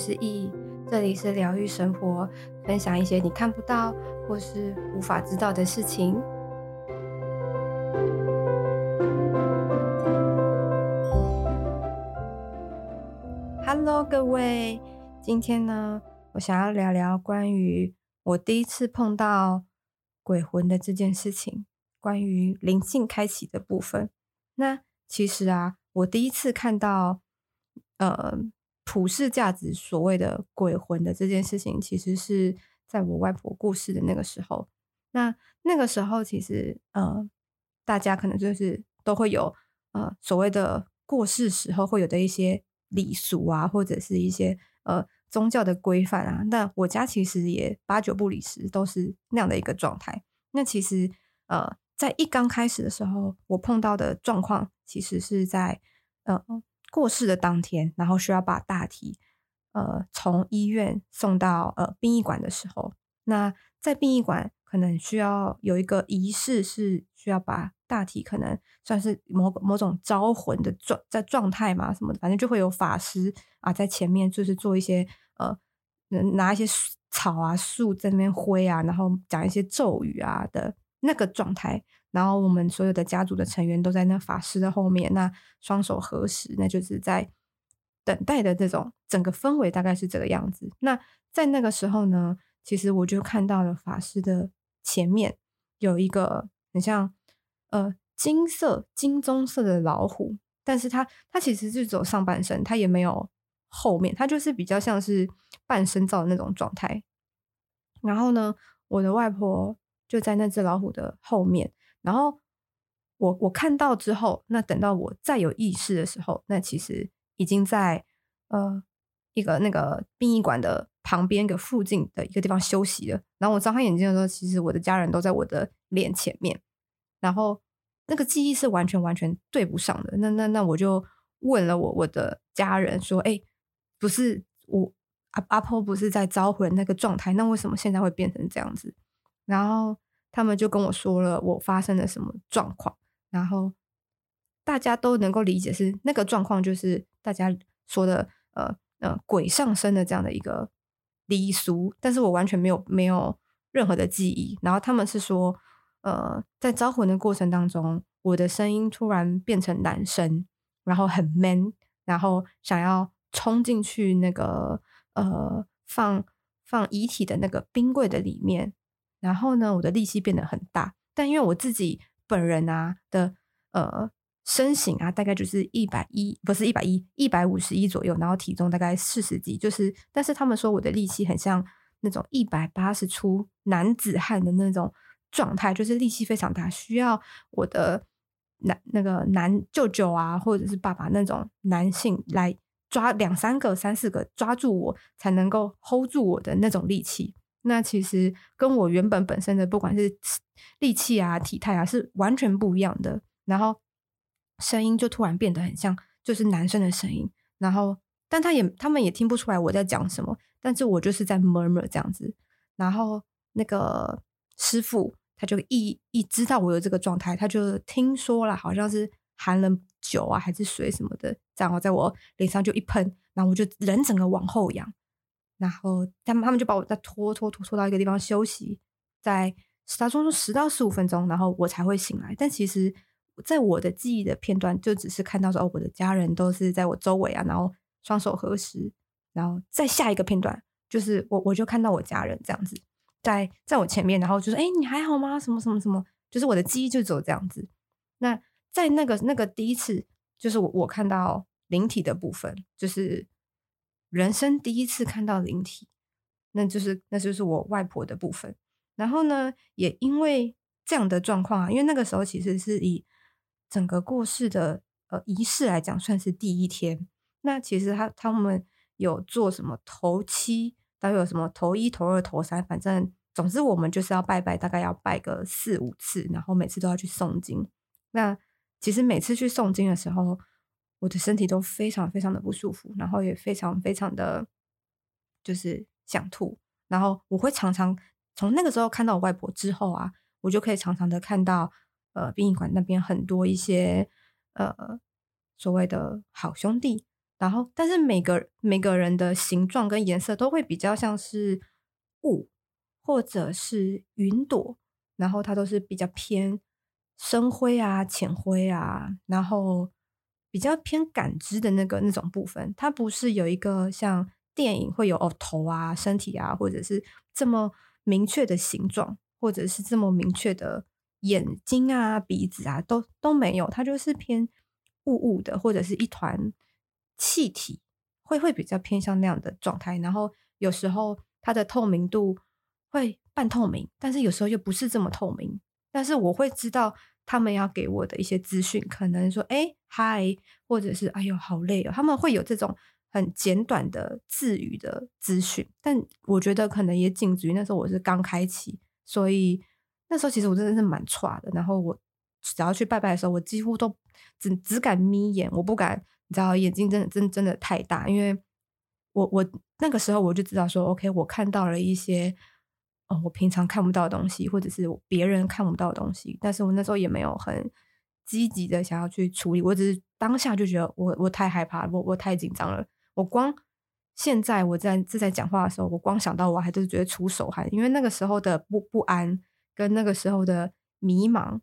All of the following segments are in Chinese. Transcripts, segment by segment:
是易，这里是疗愈生活，分享一些你看不到或是无法知道的事情。Hello，各位，今天呢，我想要聊聊关于我第一次碰到鬼魂的这件事情，关于灵性开启的部分。那其实啊，我第一次看到，呃，普世价值所谓的鬼魂的这件事情，其实是在我外婆过世的那个时候。那那个时候，其实呃，大家可能就是都会有呃所谓的过世时候会有的一些。礼俗啊，或者是一些呃宗教的规范啊，那我家其实也八九不离十，都是那样的一个状态。那其实呃，在一刚开始的时候，我碰到的状况，其实是在呃过世的当天，然后需要把大体呃从医院送到呃殡仪馆的时候，那在殡仪馆可能需要有一个仪式，是需要把。大体可能算是某某种招魂的状在状态嘛，什么的，反正就会有法师啊在前面，就是做一些呃，拿一些草啊树在那边挥啊，然后讲一些咒语啊的那个状态。然后我们所有的家族的成员都在那法师的后面，那双手合十，那就是在等待的这种整个氛围大概是这个样子。那在那个时候呢，其实我就看到了法师的前面有一个很像。呃，金色、金棕色的老虎，但是它它其实就只有上半身，它也没有后面，它就是比较像是半身照的那种状态。然后呢，我的外婆就在那只老虎的后面。然后我我看到之后，那等到我再有意识的时候，那其实已经在呃一个那个殡仪馆的旁边一个附近的一个地方休息了。然后我张开眼睛的时候，其实我的家人都在我的脸前面。然后那个记忆是完全完全对不上的，那那那我就问了我我的家人说，哎，不是我阿阿婆不是在招魂那个状态，那为什么现在会变成这样子？然后他们就跟我说了我发生了什么状况，然后大家都能够理解是那个状况，就是大家说的呃呃鬼上身的这样的一个礼俗，但是我完全没有没有任何的记忆，然后他们是说。呃，在招魂的过程当中，我的声音突然变成男生，然后很 man，然后想要冲进去那个呃放放遗体的那个冰柜的里面，然后呢，我的力气变得很大，但因为我自己本人啊的呃身形啊，大概就是一百一，不是一百一，一百五十一左右，然后体重大概四十几，就是，但是他们说我的力气很像那种一百八十出男子汉的那种。状态就是力气非常大，需要我的男那个男舅舅啊，或者是爸爸那种男性来抓两三个、三四个抓住我，才能够 hold 住我的那种力气。那其实跟我原本本身的不管是力气啊、体态啊，是完全不一样的。然后声音就突然变得很像，就是男生的声音。然后，但他也他们也听不出来我在讲什么，但是我就是在 murmur 这样子。然后那个师傅。他就一一知道我有这个状态，他就听说了，好像是含了酒啊还是水什么的，然后在我脸上就一喷，然后我就人整个往后仰，然后他们他们就把我再拖拖拖拖到一个地方休息，在他说说十到十五分钟，然后我才会醒来。但其实在我的记忆的片段，就只是看到说哦，我的家人都是在我周围啊，然后双手合十，然后再下一个片段就是我我就看到我家人这样子。在在我前面，然后就说：“哎，你还好吗？什么什么什么？”就是我的记忆就只有这样子。那在那个那个第一次，就是我我看到灵体的部分，就是人生第一次看到灵体，那就是那就是我外婆的部分。然后呢，也因为这样的状况啊，因为那个时候其实是以整个过世的呃仪式来讲，算是第一天。那其实他他们有做什么头七。都有什么头一、头二、头三，反正总之我们就是要拜拜，大概要拜个四五次，然后每次都要去诵经。那其实每次去诵经的时候，我的身体都非常非常的不舒服，然后也非常非常的就是想吐。然后我会常常从那个时候看到我外婆之后啊，我就可以常常的看到呃殡仪馆那边很多一些呃所谓的好兄弟，然后但是每个每个人的形状跟颜色都会比较像是雾或者是云朵，然后它都是比较偏深灰啊、浅灰啊，然后比较偏感知的那个那种部分，它不是有一个像电影会有哦头啊、身体啊，或者是这么明确的形状，或者是这么明确的眼睛啊、鼻子啊，都都没有，它就是偏雾雾的，或者是一团。气体会会比较偏向那样的状态，然后有时候它的透明度会半透明，但是有时候又不是这么透明。但是我会知道他们要给我的一些资讯，可能说“哎嗨”或者是“哎呦好累哦”，他们会有这种很简短的字语的资讯。但我觉得可能也仅止于那时候我是刚开启，所以那时候其实我真的是蛮差的。然后我只要去拜拜的时候，我几乎都只只敢眯眼，我不敢。你知道眼睛真的真真的太大，因为我我那个时候我就知道说，OK，我看到了一些哦，我平常看不到的东西，或者是别人看不到的东西，但是我那时候也没有很积极的想要去处理，我只是当下就觉得我我太害怕，我我太紧张了，我光现在我在正在讲话的时候，我光想到我还就是觉得出手汗，因为那个时候的不不安跟那个时候的迷茫，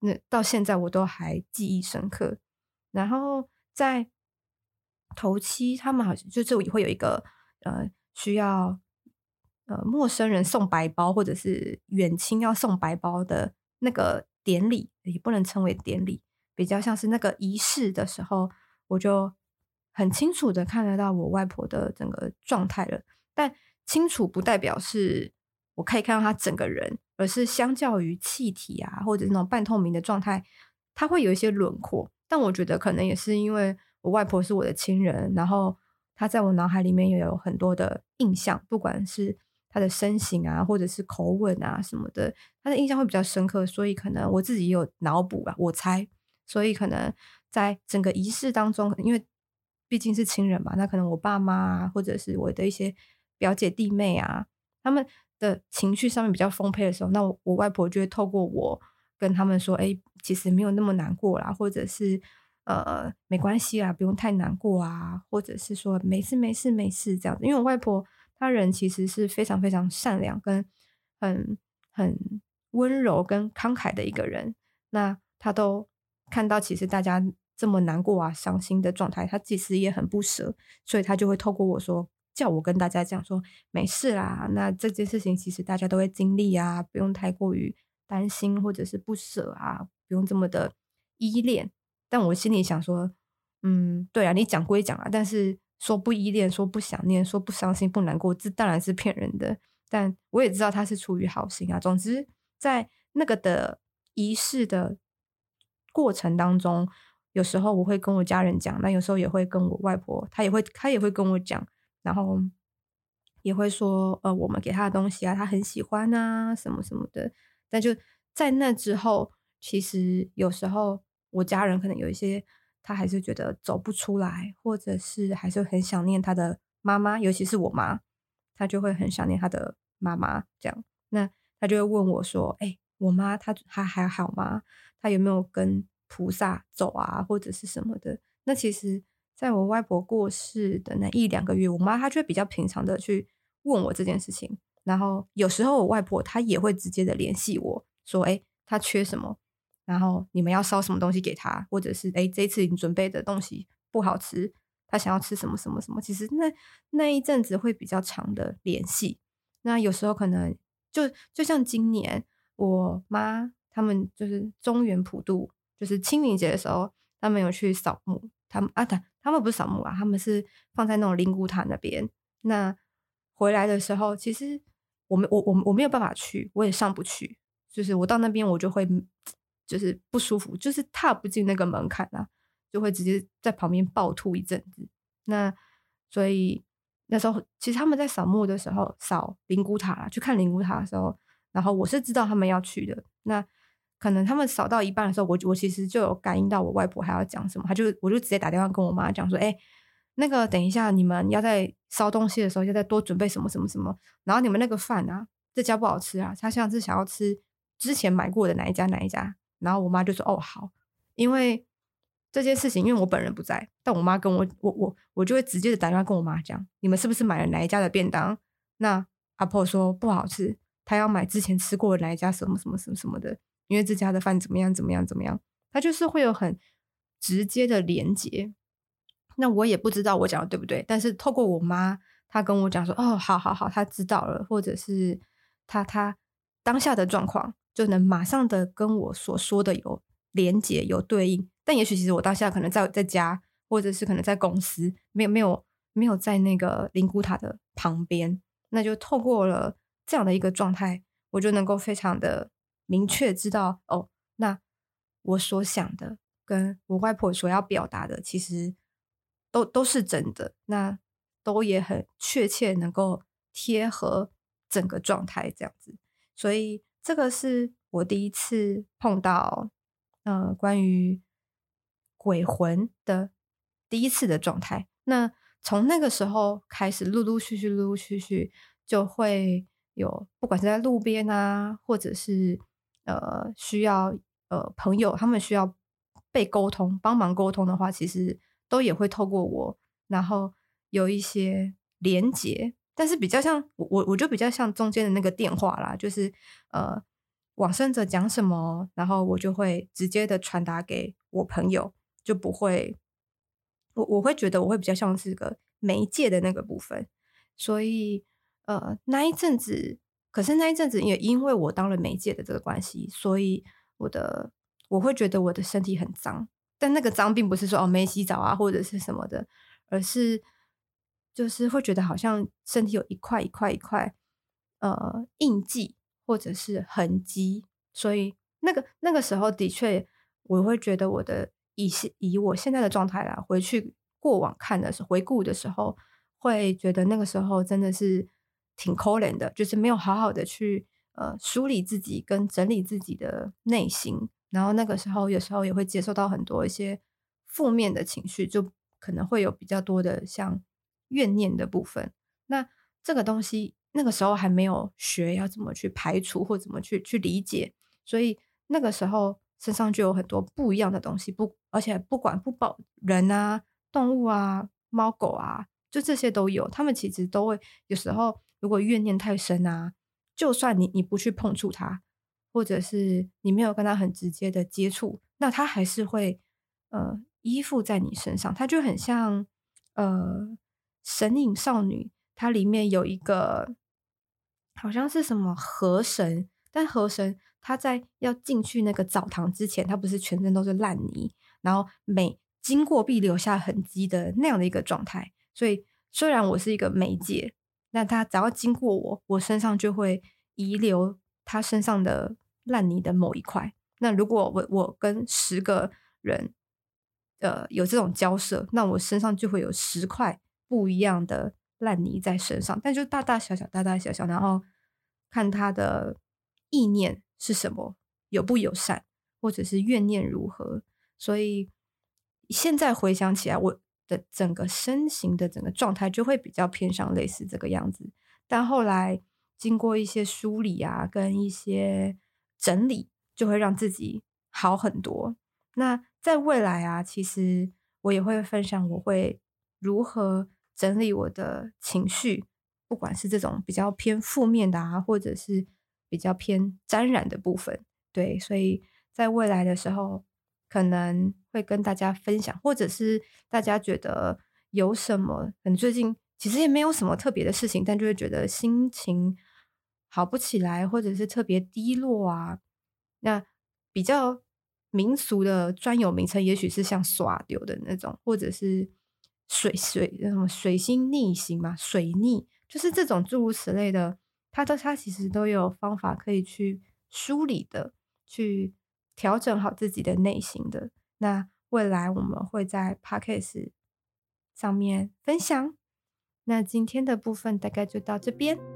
那到现在我都还记忆深刻，然后。在头七，他们好像就这里会有一个呃，需要呃陌生人送白包，或者是远亲要送白包的那个典礼，也不能称为典礼，比较像是那个仪式的时候，我就很清楚的看得到我外婆的整个状态了。但清楚不代表是我可以看到她整个人，而是相较于气体啊，或者那种半透明的状态，它会有一些轮廓。但我觉得可能也是因为我外婆是我的亲人，然后她在我脑海里面也有很多的印象，不管是他的身形啊，或者是口吻啊什么的，他的印象会比较深刻，所以可能我自己也有脑补吧，我猜，所以可能在整个仪式当中，因为毕竟是亲人嘛，那可能我爸妈啊，或者是我的一些表姐弟妹啊，他们的情绪上面比较丰沛的时候，那我，我外婆就会透过我。跟他们说，哎，其实没有那么难过啦，或者是呃，没关系啊，不用太难过啊，或者是说没事没事没事这样子。因为我外婆他人其实是非常非常善良，跟很很温柔跟慷慨的一个人。那他都看到其实大家这么难过啊、伤心的状态，他其实也很不舍，所以他就会透过我说，叫我跟大家讲说，没事啦。那这件事情其实大家都会经历啊，不用太过于。担心或者是不舍啊，不用这么的依恋。但我心里想说，嗯，对啊，你讲归讲啊，但是说不依恋、说不想念、说不伤心、不难过，这当然是骗人的。但我也知道他是出于好心啊。总之，在那个的仪式的过程当中，有时候我会跟我家人讲，那有时候也会跟我外婆，她也会，她也会跟我讲，然后也会说，呃，我们给她的东西啊，她很喜欢啊，什么什么的。但就在那之后，其实有时候我家人可能有一些，他还是觉得走不出来，或者是还是很想念他的妈妈，尤其是我妈，他就会很想念他的妈妈。这样，那他就会问我说：“哎，我妈她她还好吗？她有没有跟菩萨走啊，或者是什么的？”那其实，在我外婆过世的那一两个月，我妈她就会比较平常的去问我这件事情。然后有时候我外婆她也会直接的联系我说，哎，她缺什么，然后你们要烧什么东西给他，或者是哎，这次你准备的东西不好吃，他想要吃什么什么什么。其实那那一阵子会比较长的联系。那有时候可能就就像今年我妈他们就是中原普渡，就是清明节的时候，他们有去扫墓，他们啊，他他们不是扫墓啊，他们是放在那种灵骨塔那边。那回来的时候，其实。我没我我我没有办法去，我也上不去。就是我到那边，我就会就是不舒服，就是踏不进那个门槛啊，就会直接在旁边暴吐一阵子。那所以那时候，其实他们在扫墓的时候，扫灵骨塔，去看灵骨塔的时候，然后我是知道他们要去的。那可能他们扫到一半的时候，我我其实就有感应到我外婆还要讲什么，他就我就直接打电话跟我妈讲说，哎。那个，等一下，你们要在烧东西的时候，要再多准备什么什么什么。然后你们那个饭啊，这家不好吃啊，他像是想要吃之前买过的哪一家哪一家。然后我妈就说：“哦，好。”因为这件事情，因为我本人不在，但我妈跟我，我我我就会直接的打电话跟我妈讲，你们是不是买了哪一家的便当？那阿婆说不好吃，她要买之前吃过哪一家什么什么什么什么的，因为这家的饭怎么样怎么样怎么样，她就是会有很直接的连接。那我也不知道我讲的对不对，但是透过我妈，她跟我讲说，哦，好好好，她知道了，或者是她她当下的状况，就能马上的跟我所说的有连接有对应。但也许其实我当下可能在在家，或者是可能在公司，没有没有没有在那个灵骨塔的旁边，那就透过了这样的一个状态，我就能够非常的明确知道哦，那我所想的跟我外婆所要表达的，其实都都是真的，那都也很确切能够贴合整个状态这样子，所以这个是我第一次碰到，呃，关于。鬼魂的第一次的状态，那从那个时候开始，陆陆续续、陆陆续续就会有，不管是在路边啊，或者是呃需要呃朋友，他们需要被沟通、帮忙沟通的话，其实都也会透过我，然后有一些连接，但是比较像我，我我就比较像中间的那个电话啦，就是呃往生者讲什么，然后我就会直接的传达给我朋友。就不会，我我会觉得我会比较像是个媒介的那个部分，所以呃那一阵子，可是那一阵子也因为我当了媒介的这个关系，所以我的我会觉得我的身体很脏，但那个脏并不是说哦没洗澡啊或者是什么的，而是就是会觉得好像身体有一块一块一块呃印记或者是痕迹，所以那个那个时候的确我会觉得我的。以以我现在的状态来回去过往看的时候，回顾的时候，会觉得那个时候真的是挺可怜的，就是没有好好的去呃梳理自己跟整理自己的内心，然后那个时候有时候也会接受到很多一些负面的情绪，就可能会有比较多的像怨念的部分。那这个东西那个时候还没有学要怎么去排除或怎么去去理解，所以那个时候。身上就有很多不一样的东西，不，而且不管不保人啊、动物啊、猫狗啊，就这些都有。他们其实都会有时候，如果怨念太深啊，就算你你不去碰触它，或者是你没有跟它很直接的接触，那它还是会呃依附在你身上。它就很像呃神隐少女，它里面有一个好像是什么河神，但河神。他在要进去那个澡堂之前，他不是全身都是烂泥，然后每经过必留下痕迹的那样的一个状态。所以虽然我是一个媒介，那他只要经过我，我身上就会遗留他身上的烂泥的某一块。那如果我我跟十个人呃有这种交涉，那我身上就会有十块不一样的烂泥在身上，但就大大小小，大大小小，然后看他的意念。是什么？友不友善，或者是怨念如何？所以现在回想起来，我的整个身形的整个状态就会比较偏向类似这个样子。但后来经过一些梳理啊，跟一些整理，就会让自己好很多。那在未来啊，其实我也会分享我会如何整理我的情绪，不管是这种比较偏负面的啊，或者是。比较偏沾染的部分，对，所以在未来的时候可能会跟大家分享，或者是大家觉得有什么，可能最近其实也没有什么特别的事情，但就会觉得心情好不起来，或者是特别低落啊。那比较民俗的专有名称，也许是像耍丢的那种，或者是水水什么水星逆行嘛，水逆就是这种诸如此类的。他都他其实都有方法可以去梳理的，去调整好自己的内心的。那未来我们会在 Podcast 上面分享。那今天的部分大概就到这边。